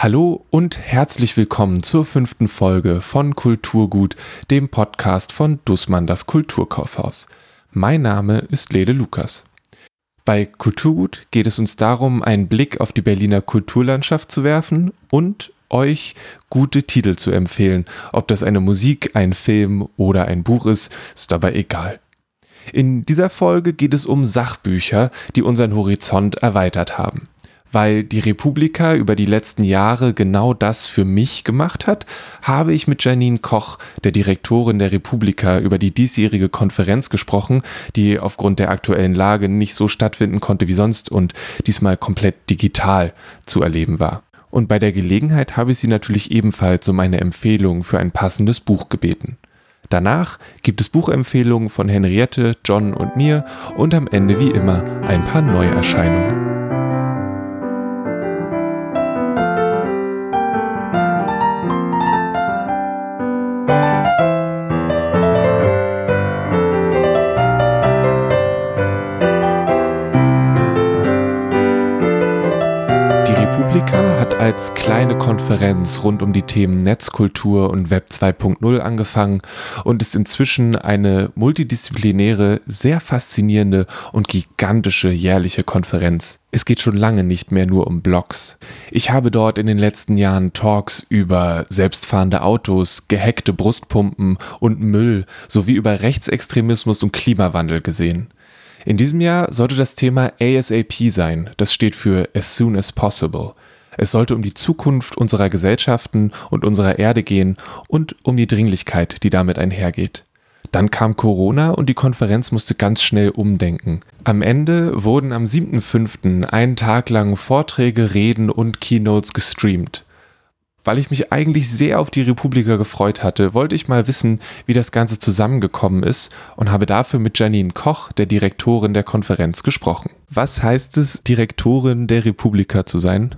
Hallo und herzlich willkommen zur fünften Folge von Kulturgut, dem Podcast von Dussmann das Kulturkaufhaus. Mein Name ist Lede Lukas. Bei Kulturgut geht es uns darum, einen Blick auf die Berliner Kulturlandschaft zu werfen und euch gute Titel zu empfehlen. Ob das eine Musik, ein Film oder ein Buch ist, ist dabei egal. In dieser Folge geht es um Sachbücher, die unseren Horizont erweitert haben weil die Republika über die letzten Jahre genau das für mich gemacht hat, habe ich mit Janine Koch, der Direktorin der Republika, über die diesjährige Konferenz gesprochen, die aufgrund der aktuellen Lage nicht so stattfinden konnte wie sonst und diesmal komplett digital zu erleben war. Und bei der Gelegenheit habe ich sie natürlich ebenfalls um eine Empfehlung für ein passendes Buch gebeten. Danach gibt es Buchempfehlungen von Henriette, John und mir und am Ende wie immer ein paar Neuerscheinungen. Als kleine Konferenz rund um die Themen Netzkultur und Web 2.0 angefangen und ist inzwischen eine multidisziplinäre, sehr faszinierende und gigantische jährliche Konferenz. Es geht schon lange nicht mehr nur um Blogs. Ich habe dort in den letzten Jahren Talks über selbstfahrende Autos, gehackte Brustpumpen und Müll sowie über Rechtsextremismus und Klimawandel gesehen. In diesem Jahr sollte das Thema ASAP sein, das steht für As Soon as Possible. Es sollte um die Zukunft unserer Gesellschaften und unserer Erde gehen und um die Dringlichkeit, die damit einhergeht. Dann kam Corona und die Konferenz musste ganz schnell umdenken. Am Ende wurden am 7.5. einen Tag lang Vorträge, Reden und Keynotes gestreamt. Weil ich mich eigentlich sehr auf die Republika gefreut hatte, wollte ich mal wissen, wie das Ganze zusammengekommen ist und habe dafür mit Janine Koch, der Direktorin der Konferenz, gesprochen. Was heißt es, Direktorin der Republika zu sein?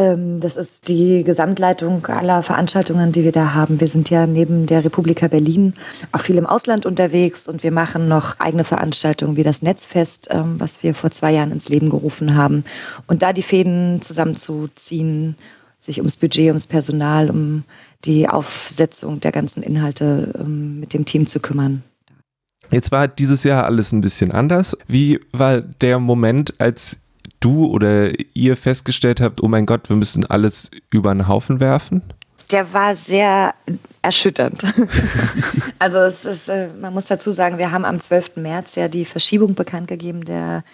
Ähm, das ist die Gesamtleitung aller Veranstaltungen, die wir da haben. Wir sind ja neben der Republika Berlin auch viel im Ausland unterwegs und wir machen noch eigene Veranstaltungen wie das Netzfest, ähm, was wir vor zwei Jahren ins Leben gerufen haben. Und da die Fäden zusammenzuziehen, sich ums Budget, ums Personal, um die Aufsetzung der ganzen Inhalte ähm, mit dem Team zu kümmern. Jetzt war dieses Jahr alles ein bisschen anders. Wie war der Moment, als du oder ihr festgestellt habt, oh mein Gott, wir müssen alles über den Haufen werfen? Der war sehr erschütternd. also es ist, äh, man muss dazu sagen, wir haben am 12. März ja die Verschiebung bekannt gegeben der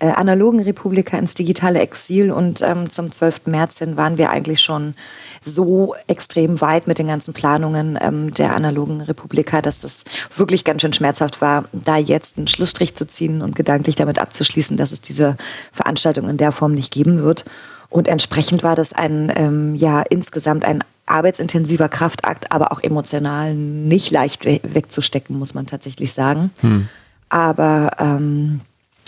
äh, analogen Republika ins digitale Exil und ähm, zum 12. März hin waren wir eigentlich schon so extrem weit mit den ganzen Planungen ähm, der analogen Republika, dass es wirklich ganz schön schmerzhaft war, da jetzt einen Schlussstrich zu ziehen und gedanklich damit abzuschließen, dass es diese Veranstaltung in der Form nicht geben wird. Und entsprechend war das ein, ähm, ja, insgesamt ein arbeitsintensiver Kraftakt, aber auch emotional nicht leicht we wegzustecken, muss man tatsächlich sagen. Hm. Aber ähm,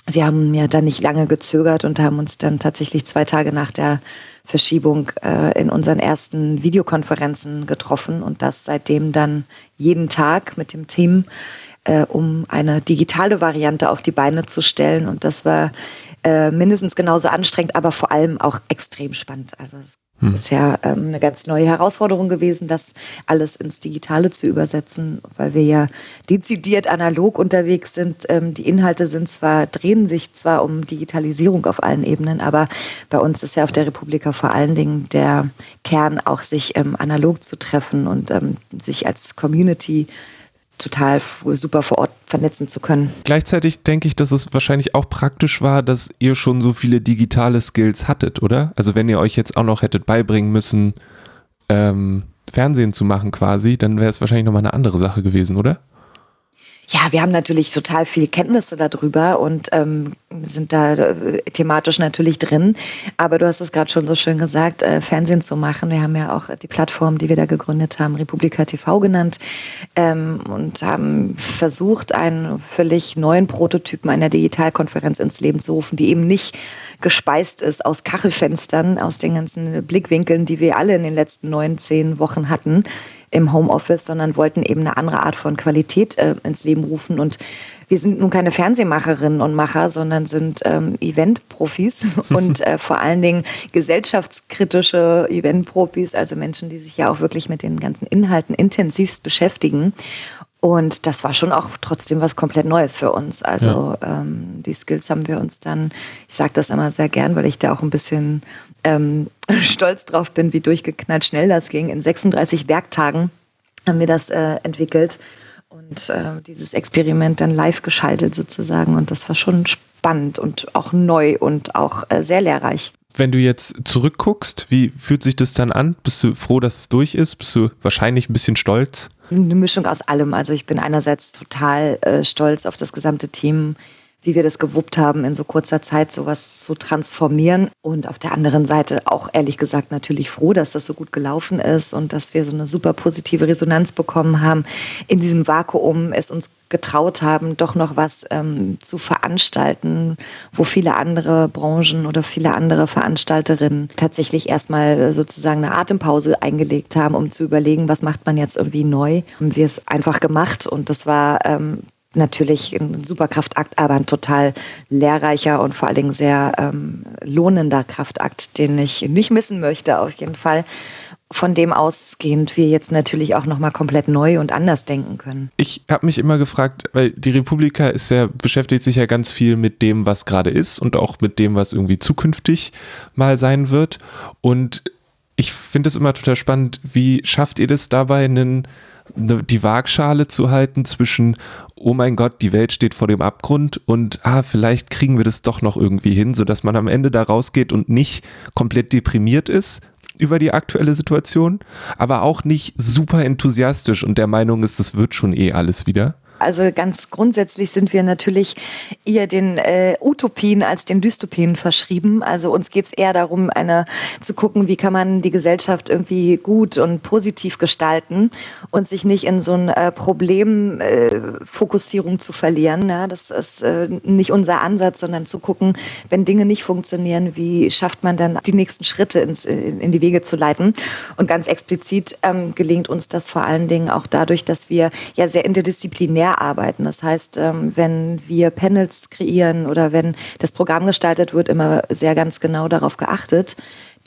wir haben ja dann nicht lange gezögert und haben uns dann tatsächlich zwei Tage nach der Verschiebung äh, in unseren ersten Videokonferenzen getroffen und das seitdem dann jeden Tag mit dem Team, äh, um eine digitale Variante auf die Beine zu stellen. Und das war äh, mindestens genauso anstrengend, aber vor allem auch extrem spannend. Also hm. Ist ja ähm, eine ganz neue Herausforderung gewesen, das alles ins Digitale zu übersetzen, weil wir ja dezidiert analog unterwegs sind. Ähm, die Inhalte sind zwar, drehen sich zwar um Digitalisierung auf allen Ebenen, aber bei uns ist ja auf der Republika vor allen Dingen der Kern auch sich ähm, analog zu treffen und ähm, sich als Community total super vor Ort vernetzen zu können. Gleichzeitig denke ich, dass es wahrscheinlich auch praktisch war, dass ihr schon so viele digitale Skills hattet, oder? Also wenn ihr euch jetzt auch noch hättet beibringen müssen, ähm, Fernsehen zu machen quasi, dann wäre es wahrscheinlich nochmal eine andere Sache gewesen, oder? Ja, wir haben natürlich total viel Kenntnisse darüber und ähm, sind da äh, thematisch natürlich drin. Aber du hast es gerade schon so schön gesagt, äh, Fernsehen zu machen. Wir haben ja auch die Plattform, die wir da gegründet haben, Republika TV genannt ähm, und haben versucht, einen völlig neuen Prototypen einer Digitalkonferenz ins Leben zu rufen, die eben nicht gespeist ist aus Kachelfenstern, aus den ganzen Blickwinkeln, die wir alle in den letzten neun, zehn Wochen hatten, im Homeoffice, sondern wollten eben eine andere Art von Qualität äh, ins Leben rufen. Und wir sind nun keine Fernsehmacherinnen und Macher, sondern sind ähm, Eventprofis und äh, vor allen Dingen gesellschaftskritische Eventprofis, also Menschen, die sich ja auch wirklich mit den ganzen Inhalten intensivst beschäftigen. Und das war schon auch trotzdem was komplett Neues für uns. Also ja. ähm, die Skills haben wir uns dann, ich sage das immer sehr gern, weil ich da auch ein bisschen ähm, stolz drauf bin, wie durchgeknallt schnell das ging. In 36 Werktagen haben wir das äh, entwickelt und äh, dieses Experiment dann live geschaltet sozusagen. Und das war schon spannend und auch neu und auch äh, sehr lehrreich. Wenn du jetzt zurückguckst, wie fühlt sich das dann an? Bist du froh, dass es durch ist? Bist du wahrscheinlich ein bisschen stolz? Eine Mischung aus allem. Also ich bin einerseits total äh, stolz auf das gesamte Team, wie wir das gewuppt haben, in so kurzer Zeit sowas zu transformieren. Und auf der anderen Seite auch ehrlich gesagt natürlich froh, dass das so gut gelaufen ist und dass wir so eine super positive Resonanz bekommen haben. In diesem Vakuum es uns getraut haben, doch noch was ähm, zu veranstalten, wo viele andere Branchen oder viele andere Veranstalterinnen tatsächlich erstmal sozusagen eine Atempause eingelegt haben, um zu überlegen, was macht man jetzt irgendwie neu. Wir es einfach gemacht und das war ähm, natürlich ein super Kraftakt, aber ein total lehrreicher und vor allen Dingen sehr ähm, lohnender Kraftakt, den ich nicht missen möchte, auf jeden Fall. Von dem ausgehend wir jetzt natürlich auch nochmal komplett neu und anders denken können. Ich habe mich immer gefragt, weil die Republika ist ja, beschäftigt sich ja ganz viel mit dem, was gerade ist und auch mit dem, was irgendwie zukünftig mal sein wird. Und ich finde es immer total spannend, wie schafft ihr das dabei, einen Ne, die Waagschale zu halten zwischen, oh mein Gott, die Welt steht vor dem Abgrund und ah, vielleicht kriegen wir das doch noch irgendwie hin, sodass man am Ende da rausgeht und nicht komplett deprimiert ist über die aktuelle Situation, aber auch nicht super enthusiastisch und der Meinung ist, das wird schon eh alles wieder. Also ganz grundsätzlich sind wir natürlich eher den äh, Utopien als den Dystopien verschrieben. Also uns geht es eher darum, eine zu gucken, wie kann man die Gesellschaft irgendwie gut und positiv gestalten und sich nicht in so ein äh, Problemfokussierung äh, zu verlieren. Ja, das ist äh, nicht unser Ansatz, sondern zu gucken, wenn Dinge nicht funktionieren, wie schafft man dann die nächsten Schritte ins, in, in die Wege zu leiten. Und ganz explizit ähm, gelingt uns das vor allen Dingen auch dadurch, dass wir ja sehr interdisziplinär mehr arbeiten. Das heißt, ähm, wenn wir Panels kreieren oder wenn das Programm gestaltet wird, immer sehr ganz genau darauf geachtet,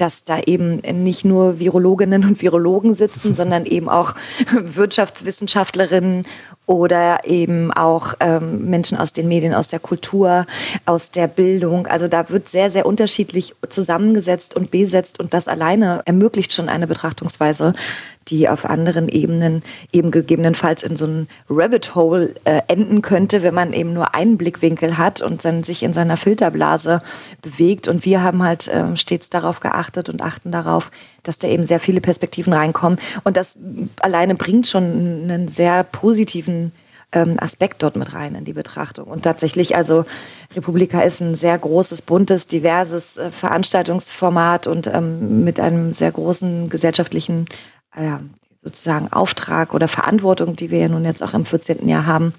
dass da eben nicht nur Virologinnen und Virologen sitzen, sondern eben auch Wirtschaftswissenschaftlerinnen oder eben auch ähm, Menschen aus den Medien, aus der Kultur, aus der Bildung. Also da wird sehr, sehr unterschiedlich zusammengesetzt und besetzt und das alleine ermöglicht schon eine Betrachtungsweise, die auf anderen Ebenen eben gegebenenfalls in so ein Rabbit Hole äh, enden könnte, wenn man eben nur einen Blickwinkel hat und dann sich in seiner Filterblase bewegt. Und wir haben halt äh, stets darauf geachtet und achten darauf, dass da eben sehr viele Perspektiven reinkommen. Und das alleine bringt schon einen sehr positiven ähm, Aspekt dort mit rein in die Betrachtung. Und tatsächlich, also Republika ist ein sehr großes, buntes, diverses äh, Veranstaltungsformat und ähm, mit einem sehr großen gesellschaftlichen ja, sozusagen Auftrag oder Verantwortung, die wir ja nun jetzt auch im 14. Jahr haben.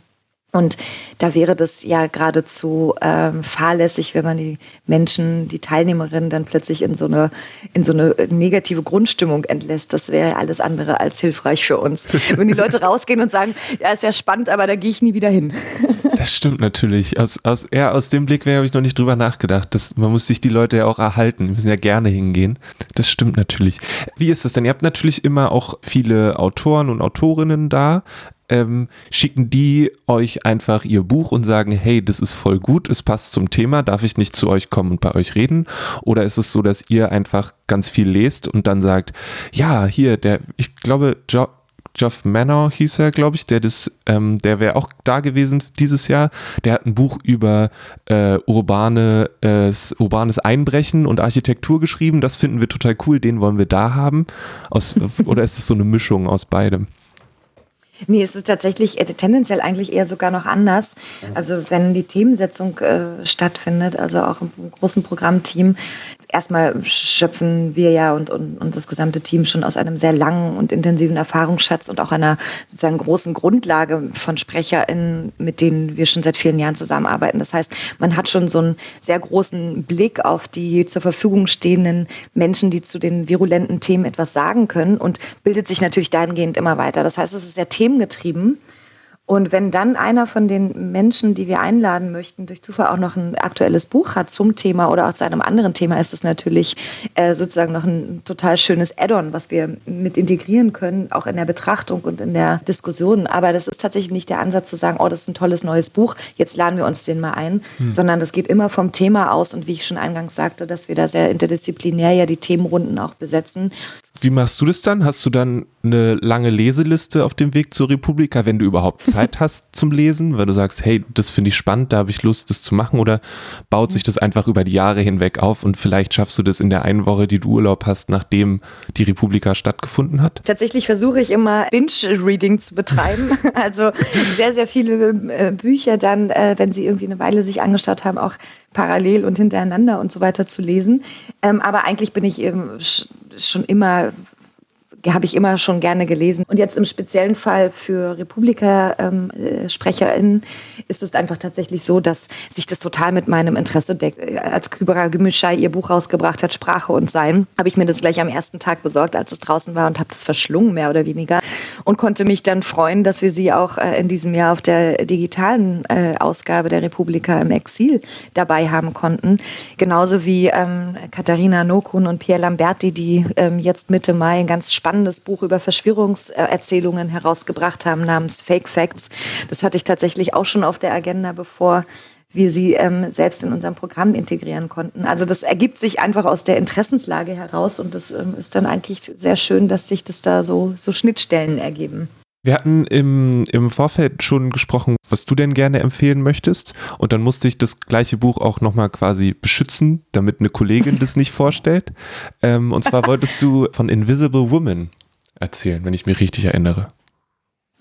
Und da wäre das ja geradezu ähm, fahrlässig, wenn man die Menschen, die Teilnehmerinnen dann plötzlich in so eine, in so eine negative Grundstimmung entlässt. Das wäre alles andere als hilfreich für uns. wenn die Leute rausgehen und sagen, ja, ist ja spannend, aber da gehe ich nie wieder hin. das stimmt natürlich. Aus, aus, eher aus dem Blick habe ich noch nicht drüber nachgedacht. Das, man muss sich die Leute ja auch erhalten. Die müssen ja gerne hingehen. Das stimmt natürlich. Wie ist das denn? Ihr habt natürlich immer auch viele Autoren und Autorinnen da ähm, schicken die euch einfach ihr Buch und sagen, hey, das ist voll gut, es passt zum Thema, darf ich nicht zu euch kommen und bei euch reden? Oder ist es so, dass ihr einfach ganz viel lest und dann sagt, ja, hier, der, ich glaube, jo Geoff Manor hieß er, glaube ich, der ähm, der wäre auch da gewesen dieses Jahr. Der hat ein Buch über äh, urbane, äh, urbanes Einbrechen und Architektur geschrieben. Das finden wir total cool, den wollen wir da haben. Aus, oder ist es so eine Mischung aus beidem? Nee, es ist tatsächlich äh, tendenziell eigentlich eher sogar noch anders. Also wenn die Themensetzung äh, stattfindet, also auch im großen Programmteam, erstmal schöpfen wir ja und, und, und das gesamte Team schon aus einem sehr langen und intensiven Erfahrungsschatz und auch einer sozusagen großen Grundlage von SprecherInnen, mit denen wir schon seit vielen Jahren zusammenarbeiten. Das heißt, man hat schon so einen sehr großen Blick auf die zur Verfügung stehenden Menschen, die zu den virulenten Themen etwas sagen können und bildet sich natürlich dahingehend immer weiter. Das heißt, es ist sehr themengetrieben. Und wenn dann einer von den Menschen, die wir einladen möchten, durch Zufall auch noch ein aktuelles Buch hat zum Thema oder auch zu einem anderen Thema, ist es natürlich äh, sozusagen noch ein total schönes Add-on, was wir mit integrieren können, auch in der Betrachtung und in der Diskussion. Aber das ist tatsächlich nicht der Ansatz zu sagen, oh, das ist ein tolles neues Buch, jetzt laden wir uns den mal ein, hm. sondern das geht immer vom Thema aus und wie ich schon eingangs sagte, dass wir da sehr interdisziplinär ja die Themenrunden auch besetzen. Wie machst du das dann? Hast du dann eine lange Leseliste auf dem Weg zur Republika, wenn du überhaupt Zeit hast zum Lesen, weil du sagst, hey, das finde ich spannend, da habe ich Lust, das zu machen, oder baut sich das einfach über die Jahre hinweg auf und vielleicht schaffst du das in der einen Woche, die du Urlaub hast, nachdem die Republika stattgefunden hat? Tatsächlich versuche ich immer Binge-Reading zu betreiben, also sehr, sehr viele äh, Bücher dann, äh, wenn sie irgendwie eine Weile sich angeschaut haben, auch parallel und hintereinander und so weiter zu lesen. Ähm, aber eigentlich bin ich eben schon immer habe ich immer schon gerne gelesen. Und jetzt im speziellen Fall für Republika-SprecherInnen ähm, ist es einfach tatsächlich so, dass sich das total mit meinem Interesse deckt. Als Kybera Gümüşay ihr Buch rausgebracht hat, Sprache und Sein, habe ich mir das gleich am ersten Tag besorgt, als es draußen war und habe das verschlungen, mehr oder weniger. Und konnte mich dann freuen, dass wir sie auch äh, in diesem Jahr auf der digitalen äh, Ausgabe der Republika im Exil dabei haben konnten. Genauso wie ähm, Katharina Nokun und Pierre Lamberti, die ähm, jetzt Mitte Mai ein ganz spannendes spannendes Buch über Verschwörungserzählungen herausgebracht haben namens Fake Facts. Das hatte ich tatsächlich auch schon auf der Agenda, bevor wir sie ähm, selbst in unserem Programm integrieren konnten. Also das ergibt sich einfach aus der Interessenslage heraus und das ähm, ist dann eigentlich sehr schön, dass sich das da so, so Schnittstellen ergeben. Wir hatten im, im Vorfeld schon gesprochen, was du denn gerne empfehlen möchtest. Und dann musste ich das gleiche Buch auch nochmal quasi beschützen, damit eine Kollegin das nicht vorstellt. Ähm, und zwar wolltest du von Invisible Woman erzählen, wenn ich mich richtig erinnere.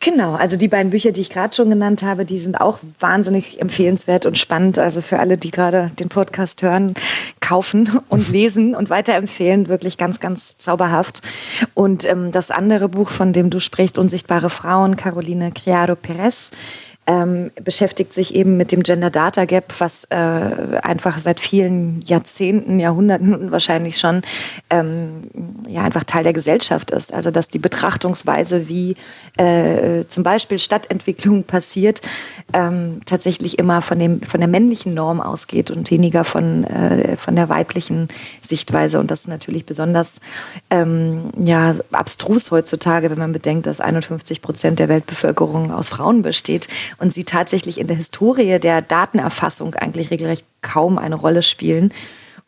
Genau, also die beiden Bücher, die ich gerade schon genannt habe, die sind auch wahnsinnig empfehlenswert und spannend. Also für alle, die gerade den Podcast hören, kaufen und lesen und weiterempfehlen, wirklich ganz, ganz zauberhaft. Und ähm, das andere Buch, von dem du sprichst, Unsichtbare Frauen, Caroline Criado Perez, ähm, beschäftigt sich eben mit dem Gender Data Gap, was äh, einfach seit vielen Jahrzehnten, Jahrhunderten wahrscheinlich schon ähm, ja einfach Teil der Gesellschaft ist. Also dass die Betrachtungsweise, wie äh, zum Beispiel Stadtentwicklung passiert, ähm, tatsächlich immer von dem von der männlichen Norm ausgeht und weniger von äh, von der weiblichen Sichtweise. Und das ist natürlich besonders ähm, ja abstrus heutzutage, wenn man bedenkt, dass 51 Prozent der Weltbevölkerung aus Frauen besteht und sie tatsächlich in der Historie der Datenerfassung eigentlich regelrecht kaum eine Rolle spielen.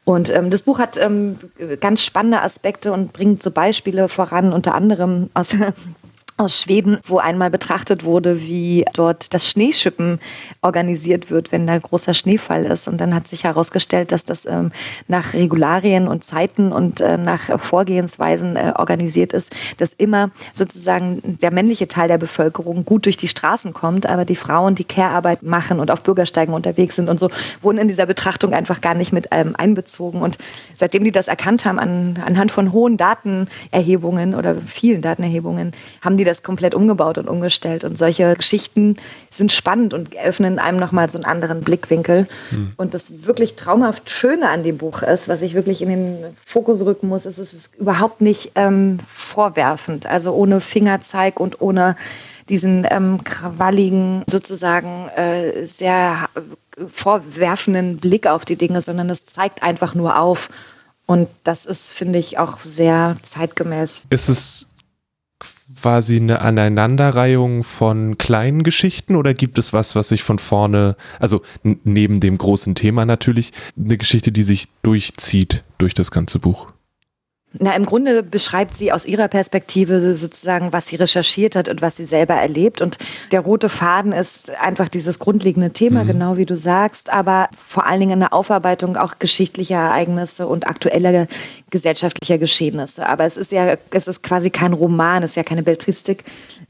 Und ähm, das Buch hat ähm, ganz spannende Aspekte und bringt so Beispiele voran, unter anderem aus aus Schweden, wo einmal betrachtet wurde, wie dort das Schneeschippen organisiert wird, wenn da großer Schneefall ist. Und dann hat sich herausgestellt, dass das ähm, nach Regularien und Zeiten und äh, nach Vorgehensweisen äh, organisiert ist, dass immer sozusagen der männliche Teil der Bevölkerung gut durch die Straßen kommt, aber die Frauen, die Care-Arbeit machen und auf Bürgersteigen unterwegs sind und so, wurden in dieser Betrachtung einfach gar nicht mit ähm, einbezogen. Und seitdem die das erkannt haben, an, anhand von hohen Datenerhebungen oder vielen Datenerhebungen, haben die das das komplett umgebaut und umgestellt. Und solche Geschichten sind spannend und eröffnen einem nochmal so einen anderen Blickwinkel. Mhm. Und das wirklich traumhaft Schöne an dem Buch ist, was ich wirklich in den Fokus rücken muss, ist, es ist überhaupt nicht ähm, vorwerfend. Also ohne Fingerzeig und ohne diesen ähm, krawalligen, sozusagen äh, sehr vorwerfenden Blick auf die Dinge, sondern es zeigt einfach nur auf. Und das ist, finde ich, auch sehr zeitgemäß. Ist es quasi eine Aneinanderreihung von kleinen Geschichten oder gibt es was, was sich von vorne, also neben dem großen Thema natürlich, eine Geschichte, die sich durchzieht durch das ganze Buch? Na, im Grunde beschreibt sie aus ihrer Perspektive sozusagen, was sie recherchiert hat und was sie selber erlebt. Und der rote Faden ist einfach dieses grundlegende Thema, mhm. genau wie du sagst, aber vor allen Dingen eine Aufarbeitung auch geschichtlicher Ereignisse und aktueller gesellschaftlicher Geschehnisse. Aber es ist ja, es ist quasi kein Roman, es ist ja keine Beltristik,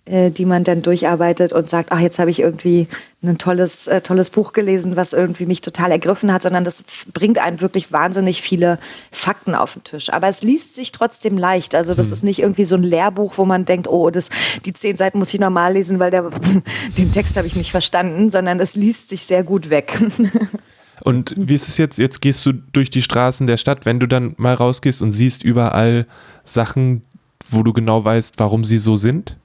äh, die man dann durcharbeitet und sagt, ach, jetzt habe ich irgendwie ein tolles, äh, tolles Buch gelesen, was irgendwie mich total ergriffen hat, sondern das bringt einen wirklich wahnsinnig viele Fakten auf den Tisch. Aber es liest sich trotzdem leicht. Also das mhm. ist nicht irgendwie so ein Lehrbuch, wo man denkt, oh, das, die zehn Seiten muss ich normal lesen, weil der, den Text habe ich nicht verstanden, sondern es liest sich sehr gut weg. Und wie ist es jetzt? Jetzt gehst du durch die Straßen der Stadt, wenn du dann mal rausgehst und siehst überall Sachen, wo du genau weißt, warum sie so sind?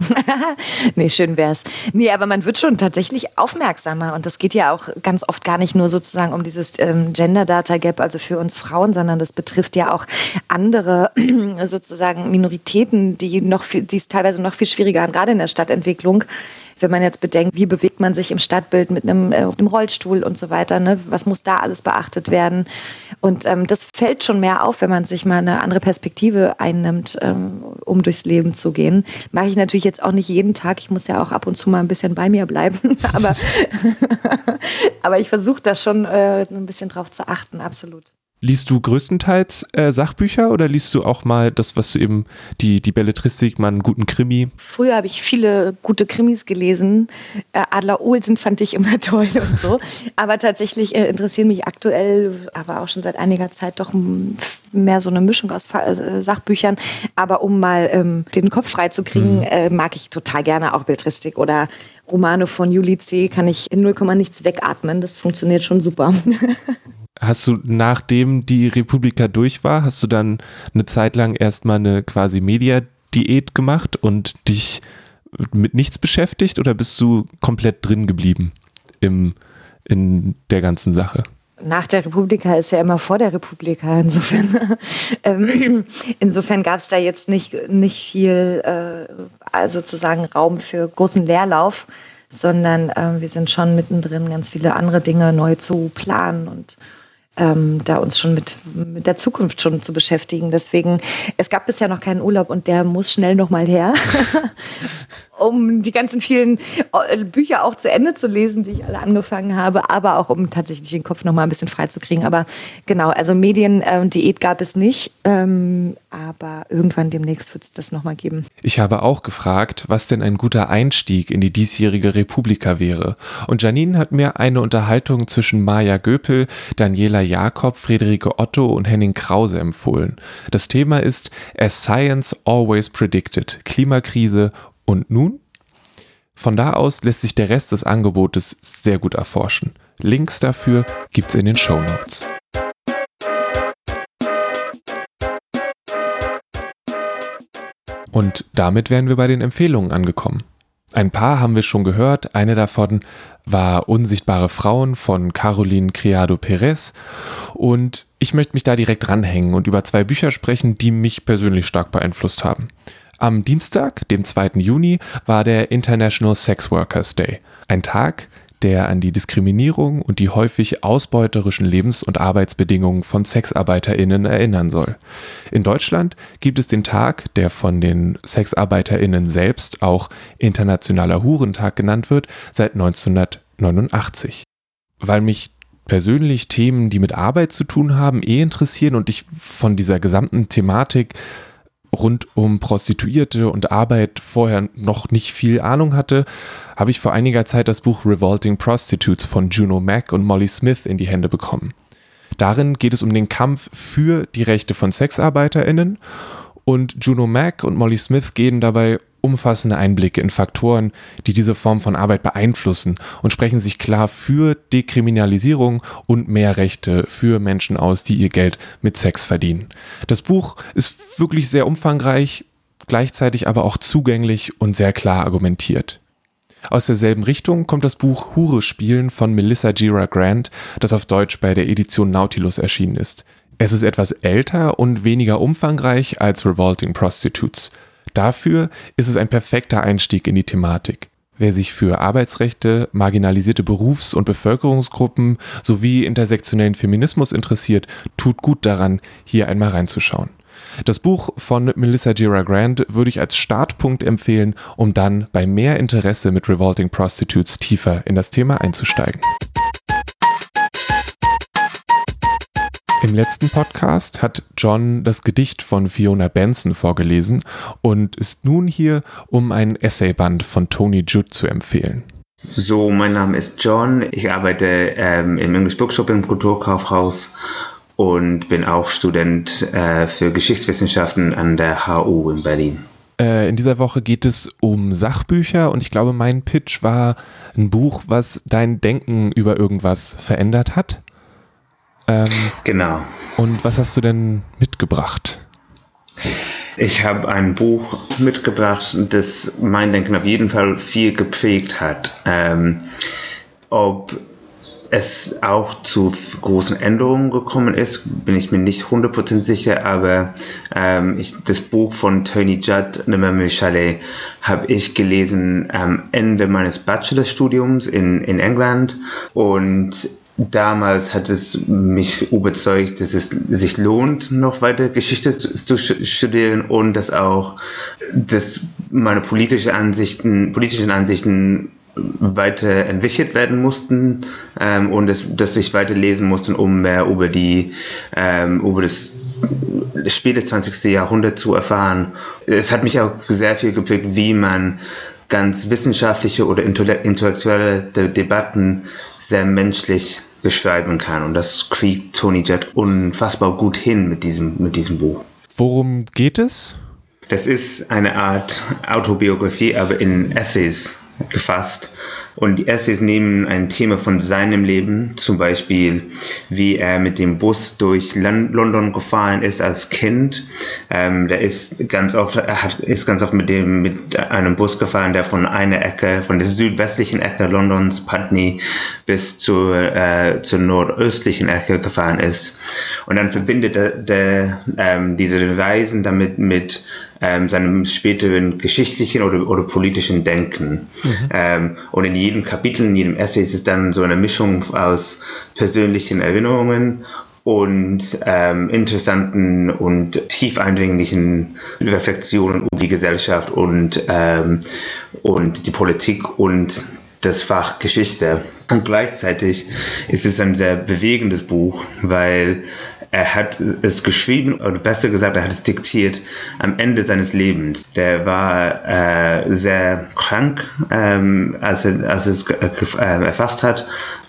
nee, schön wär's. Nee, aber man wird schon tatsächlich aufmerksamer und das geht ja auch ganz oft gar nicht nur sozusagen um dieses ähm, Gender Data Gap, also für uns Frauen, sondern das betrifft ja auch andere sozusagen Minoritäten, die noch viel, die es teilweise noch viel schwieriger haben, gerade in der Stadtentwicklung wenn man jetzt bedenkt, wie bewegt man sich im Stadtbild mit einem, äh, einem Rollstuhl und so weiter, ne? was muss da alles beachtet werden? Und ähm, das fällt schon mehr auf, wenn man sich mal eine andere Perspektive einnimmt, ähm, um durchs Leben zu gehen. Mache ich natürlich jetzt auch nicht jeden Tag. Ich muss ja auch ab und zu mal ein bisschen bei mir bleiben. aber, aber ich versuche da schon äh, ein bisschen drauf zu achten, absolut. Liest du größtenteils äh, Sachbücher oder liest du auch mal das, was du eben, die, die Belletristik, mal einen guten Krimi? Früher habe ich viele gute Krimis gelesen. Äh, Adler Olsen fand ich immer toll und so. Aber tatsächlich äh, interessieren mich aktuell, aber auch schon seit einiger Zeit doch mehr so eine Mischung aus äh, Sachbüchern. Aber um mal ähm, den Kopf frei zu kriegen, mhm. Äh, mag ich total gerne auch Belletristik oder Romane von Juli C. kann ich in 0, nichts wegatmen. Das funktioniert schon super. hast du, nachdem die Republika durch war, hast du dann eine Zeit lang erstmal eine quasi Media-Diät gemacht und dich mit nichts beschäftigt oder bist du komplett drin geblieben im, in der ganzen Sache? Nach der Republika ist ja immer vor der Republika. Insofern, ähm, insofern gab es da jetzt nicht, nicht viel äh, sozusagen Raum für großen Leerlauf, sondern äh, wir sind schon mittendrin, ganz viele andere Dinge neu zu planen und ähm, da uns schon mit, mit der Zukunft schon zu beschäftigen. Deswegen, es gab bisher noch keinen Urlaub und der muss schnell nochmal her. um die ganzen vielen äh, Bücher auch zu Ende zu lesen, die ich alle angefangen habe, aber auch um tatsächlich den Kopf noch mal ein bisschen frei zu kriegen. Aber genau, also Mediendiät äh, gab es nicht, ähm, aber irgendwann demnächst wird es das noch mal geben. Ich habe auch gefragt, was denn ein guter Einstieg in die diesjährige Republika wäre. Und Janine hat mir eine Unterhaltung zwischen Maja Göpel, Daniela Jakob, Friederike Otto und Henning Krause empfohlen. Das Thema ist As Science Always Predicted, Klimakrise und nun? Von da aus lässt sich der Rest des Angebotes sehr gut erforschen. Links dafür gibt's in den Show Notes. Und damit wären wir bei den Empfehlungen angekommen. Ein paar haben wir schon gehört. Eine davon war Unsichtbare Frauen von Caroline Criado Perez. Und ich möchte mich da direkt ranhängen und über zwei Bücher sprechen, die mich persönlich stark beeinflusst haben. Am Dienstag, dem 2. Juni, war der International Sex Workers Day. Ein Tag, der an die Diskriminierung und die häufig ausbeuterischen Lebens- und Arbeitsbedingungen von Sexarbeiterinnen erinnern soll. In Deutschland gibt es den Tag, der von den Sexarbeiterinnen selbst auch Internationaler Hurentag genannt wird, seit 1989. Weil mich persönlich Themen, die mit Arbeit zu tun haben, eh interessieren und ich von dieser gesamten Thematik rund um Prostituierte und Arbeit vorher noch nicht viel Ahnung hatte, habe ich vor einiger Zeit das Buch Revolting Prostitutes von Juno Mack und Molly Smith in die Hände bekommen. Darin geht es um den Kampf für die Rechte von Sexarbeiterinnen und Juno Mack und Molly Smith gehen dabei umfassende Einblicke in Faktoren, die diese Form von Arbeit beeinflussen und sprechen sich klar für Dekriminalisierung und mehr Rechte für Menschen aus, die ihr Geld mit Sex verdienen. Das Buch ist wirklich sehr umfangreich, gleichzeitig aber auch zugänglich und sehr klar argumentiert. Aus derselben Richtung kommt das Buch Hure spielen von Melissa Gira Grant, das auf Deutsch bei der Edition Nautilus erschienen ist. Es ist etwas älter und weniger umfangreich als Revolting Prostitutes. Dafür ist es ein perfekter Einstieg in die Thematik. Wer sich für Arbeitsrechte, marginalisierte Berufs- und Bevölkerungsgruppen sowie intersektionellen Feminismus interessiert, tut gut daran, hier einmal reinzuschauen. Das Buch von Melissa Gira Grant würde ich als Startpunkt empfehlen, um dann bei mehr Interesse mit Revolting Prostitutes tiefer in das Thema einzusteigen. Im letzten Podcast hat John das Gedicht von Fiona Benson vorgelesen und ist nun hier, um ein Essayband von Tony Judd zu empfehlen. So, mein Name ist John. Ich arbeite ähm, im English Bookshop im Kulturkaufhaus und bin auch Student äh, für Geschichtswissenschaften an der HU in Berlin. Äh, in dieser Woche geht es um Sachbücher und ich glaube, mein Pitch war ein Buch, was dein Denken über irgendwas verändert hat. Ähm, genau. Und was hast du denn mitgebracht? Ich habe ein Buch mitgebracht, das mein Denken auf jeden Fall viel geprägt hat. Ähm, ob es auch zu großen Änderungen gekommen ist, bin ich mir nicht 100% sicher, aber ähm, ich, das Buch von Tony Judd, Le Même Chalet, habe ich gelesen am Ende meines Bachelorstudiums in, in England und damals hat es mich überzeugt, dass es sich lohnt, noch weiter Geschichte zu studieren und dass auch, dass meine politische Ansichten, politischen Ansichten weiterentwickelt werden mussten ähm, und dass, dass ich weiter lesen musste, um mehr über die ähm, über das späte 20. Jahrhundert zu erfahren. Es hat mich auch sehr viel geprägt, wie man ganz wissenschaftliche oder intellektuelle Debatten sehr menschlich beschreiben kann. Und das kriegt Tony Jett unfassbar gut hin mit diesem, mit diesem Buch. Worum geht es? Das ist eine Art Autobiografie, aber in Essays gefasst. Und die Essays nehmen ein Thema von seinem Leben, zum Beispiel wie er mit dem Bus durch London gefahren ist als Kind. Ähm, der ist ganz oft, er hat, ist ganz oft mit dem, mit einem Bus gefahren, der von einer Ecke, von der südwestlichen Ecke Londons, Putney, bis zur, äh, zur nordöstlichen Ecke gefahren ist. Und dann verbindet er, der, ähm, diese Reisen damit mit ähm, seinem späteren geschichtlichen oder, oder politischen Denken. Mhm. Ähm, und in jedem Kapitel, in jedem Essay ist es dann so eine Mischung aus persönlichen Erinnerungen und ähm, interessanten und tief eindringlichen Reflexionen um die Gesellschaft und, ähm, und die Politik und das Fach Geschichte. Und gleichzeitig ist es ein sehr bewegendes Buch, weil er hat es geschrieben, oder besser gesagt, er hat es diktiert am Ende seines Lebens. Der war äh, sehr krank, ähm, als er als es äh, äh, erfasst hat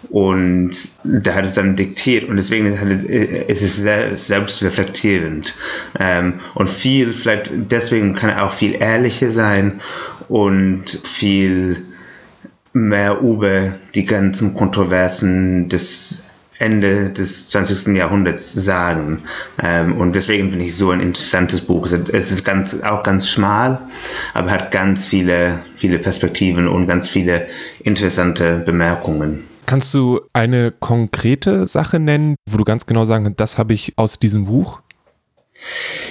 und der hat es dann diktiert und deswegen es, ist es sehr selbstreflektierend ähm, und viel, vielleicht deswegen kann er auch viel ehrlicher sein und viel mehr über die ganzen Kontroversen des Ende des 20. Jahrhunderts sagen. Ähm, und deswegen finde ich so ein interessantes Buch. Es ist ganz, auch ganz schmal, aber hat ganz viele, viele Perspektiven und ganz viele interessante Bemerkungen. Kannst du eine konkrete Sache nennen, wo du ganz genau sagen kannst, das habe ich aus diesem Buch?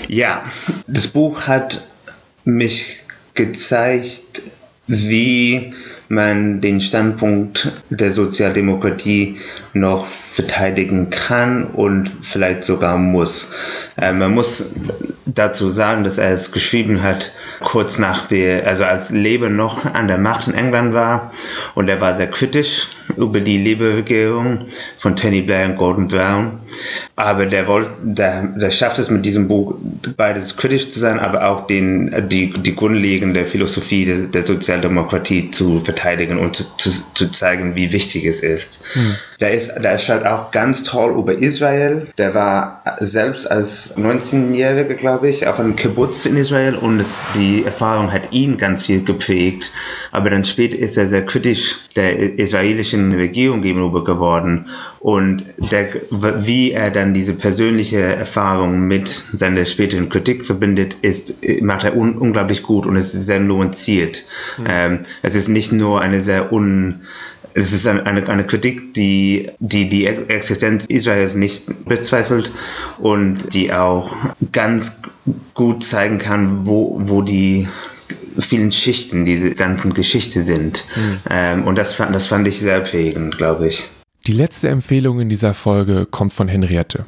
Ja, das Buch hat mich gezeigt, wie man den Standpunkt der Sozialdemokratie noch verteidigen kann und vielleicht sogar muss. Äh, man muss dazu sagen, dass er es geschrieben hat, kurz nach der, also als Labour noch an der Macht in England war und er war sehr kritisch über die Labour-Regierung von Tony Blair und Gordon Brown. Aber der, wollt, der, der schafft es mit diesem Buch, beides kritisch zu sein, aber auch den, die, die grundlegende Philosophie der, der Sozialdemokratie zu verteidigen und zu, zu, zu, zeigen, wie wichtig es ist. Hm. Der, ist der schreibt auch ganz toll über Israel. Der war selbst als 19-Jähriger, glaube ich, auf einem Kibbutz in Israel und es, die Erfahrung hat ihn ganz viel geprägt. Aber dann später ist er sehr kritisch der israelischen Regierung gegenüber geworden und der, wie er dann diese persönliche Erfahrung mit seiner späteren Kritik verbindet, ist, macht er un, unglaublich gut und es ist sehr nuanciert. Mhm. Ähm, es ist nicht nur eine sehr un, es ist eine, eine, Kritik, die, die die Existenz Israels nicht bezweifelt und die auch ganz gut zeigen kann, wo, wo die vielen Schichten diese ganzen Geschichte sind. Mhm. Ähm, und das, das fand ich sehr prägend, glaube ich. Die letzte Empfehlung in dieser Folge kommt von Henriette.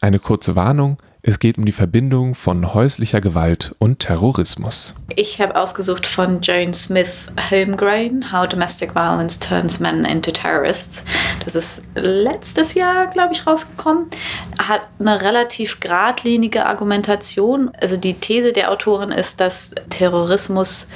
Eine kurze Warnung. Es geht um die Verbindung von häuslicher Gewalt und Terrorismus. Ich habe ausgesucht von Jane Smith Holmgren, How Domestic Violence Turns Men into Terrorists. Das ist letztes Jahr, glaube ich, rausgekommen. Hat eine relativ geradlinige Argumentation. Also die These der Autorin ist, dass Terrorismus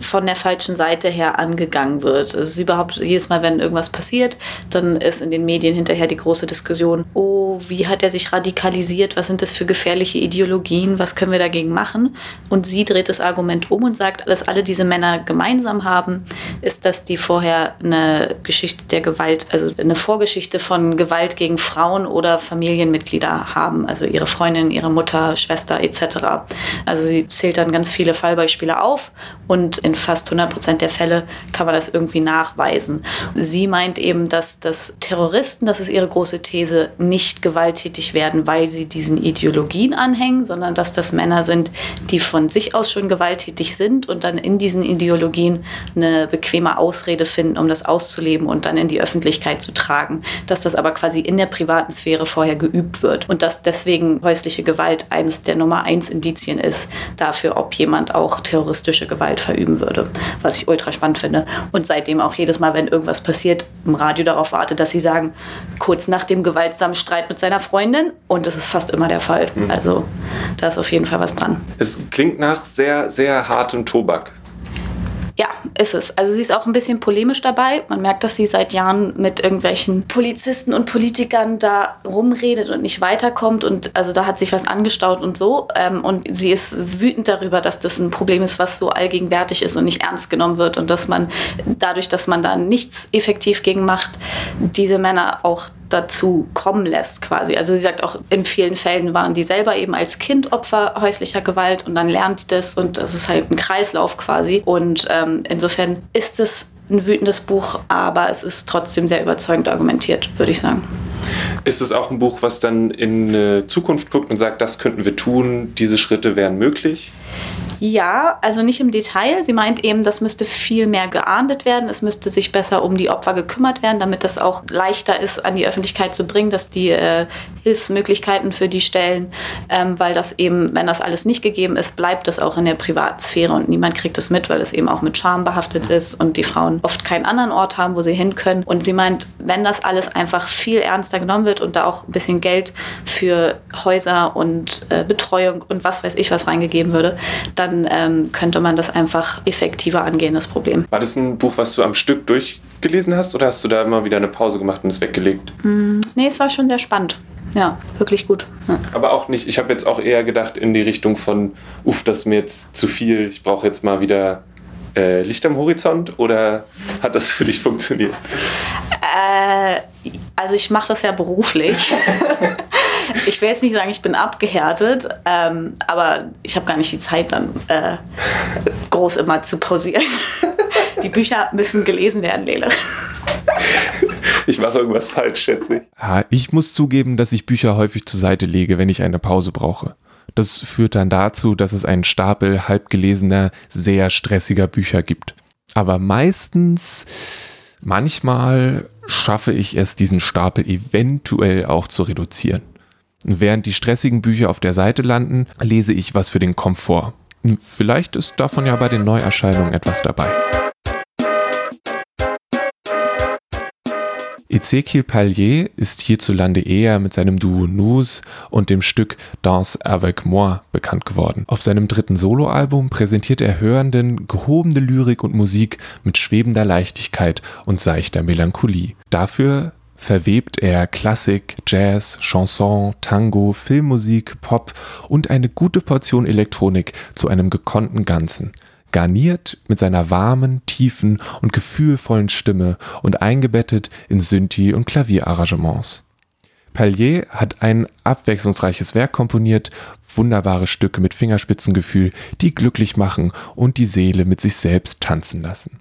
von der falschen Seite her angegangen wird. Es ist überhaupt jedes Mal, wenn irgendwas passiert, dann ist in den Medien hinterher die große Diskussion, oh, wie hat er sich radikalisiert? Was sind das für für gefährliche Ideologien, was können wir dagegen machen? Und sie dreht das Argument um und sagt, dass alle diese Männer gemeinsam haben, ist, dass die vorher eine Geschichte der Gewalt, also eine Vorgeschichte von Gewalt gegen Frauen oder Familienmitglieder haben, also ihre Freundin, ihre Mutter, Schwester etc. Also sie zählt dann ganz viele Fallbeispiele auf und in fast 100 Prozent der Fälle kann man das irgendwie nachweisen. Sie meint eben, dass, dass Terroristen, das ist ihre große These, nicht gewalttätig werden, weil sie diesen Ideologien Ideologien anhängen, sondern dass das Männer sind, die von sich aus schon gewalttätig sind und dann in diesen Ideologien eine bequeme Ausrede finden, um das auszuleben und dann in die Öffentlichkeit zu tragen. Dass das aber quasi in der privaten Sphäre vorher geübt wird und dass deswegen häusliche Gewalt eines der Nummer eins Indizien ist dafür, ob jemand auch terroristische Gewalt verüben würde, was ich ultra spannend finde. Und seitdem auch jedes Mal, wenn irgendwas passiert, im Radio darauf warte, dass sie sagen, kurz nach dem gewaltsamen Streit mit seiner Freundin und das ist fast immer der Fall. Mhm. Also da ist auf jeden Fall was dran. Es klingt nach sehr, sehr hartem Tobak. Ja, ist es. Also sie ist auch ein bisschen polemisch dabei. Man merkt, dass sie seit Jahren mit irgendwelchen Polizisten und Politikern da rumredet und nicht weiterkommt. Und also da hat sich was angestaut und so. Ähm, und sie ist wütend darüber, dass das ein Problem ist, was so allgegenwärtig ist und nicht ernst genommen wird. Und dass man dadurch, dass man da nichts effektiv gegen macht, diese Männer auch dazu kommen lässt quasi. Also sie sagt auch, in vielen Fällen waren die selber eben als Kind Opfer häuslicher Gewalt und dann lernt das und das ist halt ein Kreislauf quasi. Und ähm, insofern ist es ein wütendes Buch, aber es ist trotzdem sehr überzeugend argumentiert, würde ich sagen. Ist es auch ein Buch, was dann in Zukunft guckt und sagt, das könnten wir tun, diese Schritte wären möglich? Ja, also nicht im Detail. Sie meint eben, das müsste viel mehr geahndet werden. Es müsste sich besser um die Opfer gekümmert werden, damit das auch leichter ist, an die Öffentlichkeit zu bringen, dass die äh, Hilfsmöglichkeiten für die stellen, ähm, weil das eben, wenn das alles nicht gegeben ist, bleibt das auch in der privaten Sphäre und niemand kriegt es mit, weil es eben auch mit Scham behaftet ist und die Frauen oft keinen anderen Ort haben, wo sie hin können. Und sie meint, wenn das alles einfach viel ernster genommen wird und da auch ein bisschen Geld für Häuser und äh, Betreuung und was weiß ich was reingegeben würde, dann dann ähm, könnte man das einfach effektiver angehen, das Problem. War das ein Buch, was du am Stück durchgelesen hast oder hast du da immer wieder eine Pause gemacht und es weggelegt? Mm, nee, es war schon sehr spannend. Ja, wirklich gut. Ja. Aber auch nicht, ich habe jetzt auch eher gedacht in die Richtung von, uff, das ist mir jetzt zu viel, ich brauche jetzt mal wieder äh, Licht am Horizont oder hat das für dich funktioniert? Äh, also ich mache das ja beruflich. ich will jetzt nicht sagen, ich bin abgehärtet, ähm, aber ich habe gar nicht die Zeit, dann äh, groß immer zu pausieren. die Bücher müssen gelesen werden, Lele. Ich mache irgendwas falsch, schätze ich. Ja, ich muss zugeben, dass ich Bücher häufig zur Seite lege, wenn ich eine Pause brauche. Das führt dann dazu, dass es einen Stapel halbgelesener, sehr stressiger Bücher gibt. Aber meistens, manchmal schaffe ich es, diesen Stapel eventuell auch zu reduzieren. Während die stressigen Bücher auf der Seite landen, lese ich was für den Komfort. Vielleicht ist davon ja bei den Neuerscheinungen etwas dabei. Ezekiel Pallier ist hierzulande eher mit seinem Duo Nous und dem Stück Danse avec moi bekannt geworden. Auf seinem dritten Soloalbum präsentiert er Hörenden gehobene Lyrik und Musik mit schwebender Leichtigkeit und seichter Melancholie. Dafür verwebt er Klassik, Jazz, Chanson, Tango, Filmmusik, Pop und eine gute Portion Elektronik zu einem gekonnten Ganzen. Garniert mit seiner warmen, tiefen und gefühlvollen Stimme und eingebettet in Synthi- und Klavierarrangements. Pallier hat ein abwechslungsreiches Werk komponiert, wunderbare Stücke mit Fingerspitzengefühl, die glücklich machen und die Seele mit sich selbst tanzen lassen.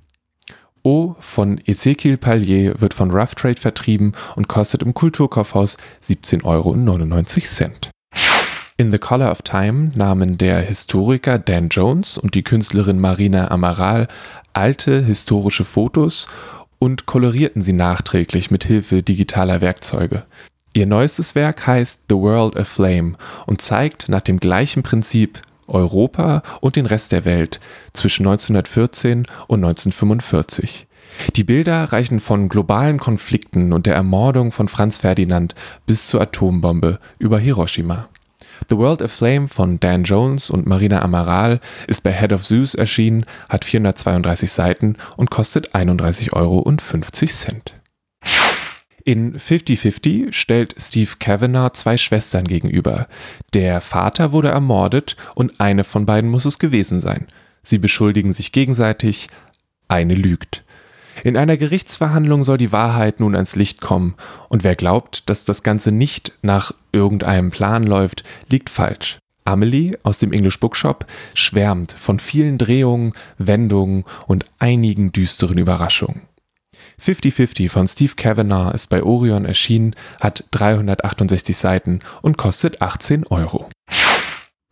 O von Ezekiel Pallier wird von Rough Trade vertrieben und kostet im Kulturkaufhaus 17,99 Euro. In The Color of Time nahmen der Historiker Dan Jones und die Künstlerin Marina Amaral alte historische Fotos und kolorierten sie nachträglich mit Hilfe digitaler Werkzeuge. Ihr neuestes Werk heißt The World Aflame und zeigt nach dem gleichen Prinzip Europa und den Rest der Welt zwischen 1914 und 1945. Die Bilder reichen von globalen Konflikten und der Ermordung von Franz Ferdinand bis zur Atombombe über Hiroshima. The World Aflame von Dan Jones und Marina Amaral ist bei Head of Zeus erschienen, hat 432 Seiten und kostet 31,50 Euro. In 50-50 stellt Steve Kavanagh zwei Schwestern gegenüber. Der Vater wurde ermordet und eine von beiden muss es gewesen sein. Sie beschuldigen sich gegenseitig, eine lügt. In einer Gerichtsverhandlung soll die Wahrheit nun ans Licht kommen, und wer glaubt, dass das Ganze nicht nach irgendeinem Plan läuft, liegt falsch. Amelie aus dem English Bookshop schwärmt von vielen Drehungen, Wendungen und einigen düsteren Überraschungen. 50-50 von Steve Kavanagh ist bei Orion erschienen, hat 368 Seiten und kostet 18 Euro.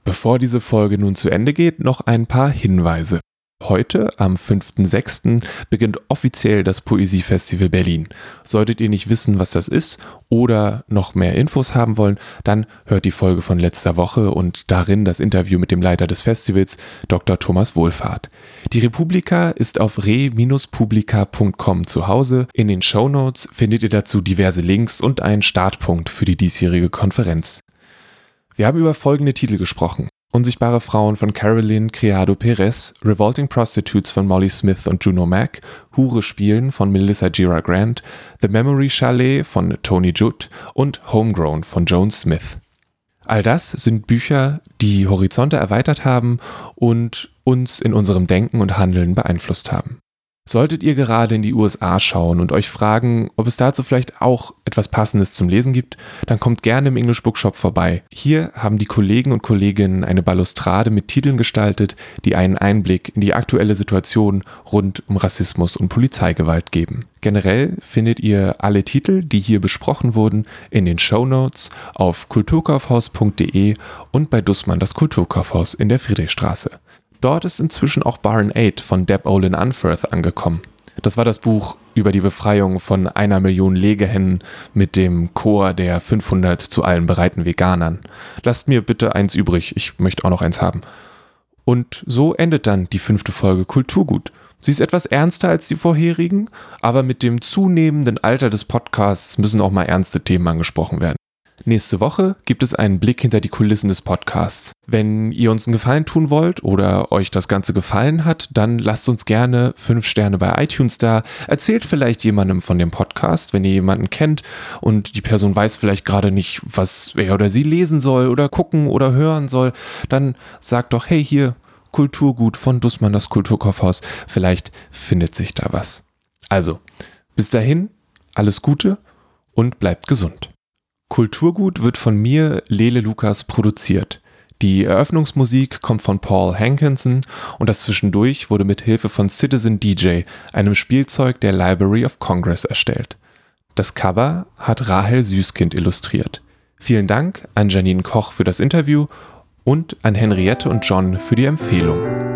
Bevor diese Folge nun zu Ende geht, noch ein paar Hinweise. Heute, am 5.6., beginnt offiziell das Poesiefestival Berlin. Solltet ihr nicht wissen, was das ist oder noch mehr Infos haben wollen, dann hört die Folge von letzter Woche und darin das Interview mit dem Leiter des Festivals, Dr. Thomas Wohlfahrt. Die Republika ist auf re-publika.com zu Hause. In den Show Notes findet ihr dazu diverse Links und einen Startpunkt für die diesjährige Konferenz. Wir haben über folgende Titel gesprochen. Unsichtbare Frauen von Caroline Criado Perez, Revolting Prostitutes von Molly Smith und Juno Mack, Hure spielen von Melissa Gira Grant, The Memory Chalet von Tony Judd und Homegrown von Joan Smith. All das sind Bücher, die Horizonte erweitert haben und uns in unserem Denken und Handeln beeinflusst haben. Solltet ihr gerade in die USA schauen und euch fragen, ob es dazu vielleicht auch etwas Passendes zum Lesen gibt, dann kommt gerne im English Bookshop vorbei. Hier haben die Kollegen und Kolleginnen eine Balustrade mit Titeln gestaltet, die einen Einblick in die aktuelle Situation rund um Rassismus und Polizeigewalt geben. Generell findet ihr alle Titel, die hier besprochen wurden, in den Show Notes auf kulturkaufhaus.de und bei Dussmann das Kulturkaufhaus in der Friedrichstraße. Dort ist inzwischen auch Barn 8 von Deb Olin Unferth angekommen. Das war das Buch über die Befreiung von einer Million Legehennen mit dem Chor der 500 zu allen bereiten Veganern. Lasst mir bitte eins übrig, ich möchte auch noch eins haben. Und so endet dann die fünfte Folge Kulturgut. Sie ist etwas ernster als die vorherigen, aber mit dem zunehmenden Alter des Podcasts müssen auch mal ernste Themen angesprochen werden. Nächste Woche gibt es einen Blick hinter die Kulissen des Podcasts. Wenn ihr uns einen Gefallen tun wollt oder euch das Ganze gefallen hat, dann lasst uns gerne fünf Sterne bei iTunes da. Erzählt vielleicht jemandem von dem Podcast, wenn ihr jemanden kennt und die Person weiß vielleicht gerade nicht, was er oder sie lesen soll oder gucken oder hören soll, dann sagt doch, hey, hier, Kulturgut von Dussmann, das Kulturkaufhaus. Vielleicht findet sich da was. Also, bis dahin, alles Gute und bleibt gesund. Kulturgut wird von mir, Lele Lukas, produziert. Die Eröffnungsmusik kommt von Paul Hankinson und das Zwischendurch wurde mit Hilfe von Citizen DJ, einem Spielzeug der Library of Congress, erstellt. Das Cover hat Rahel Süßkind illustriert. Vielen Dank an Janine Koch für das Interview und an Henriette und John für die Empfehlung.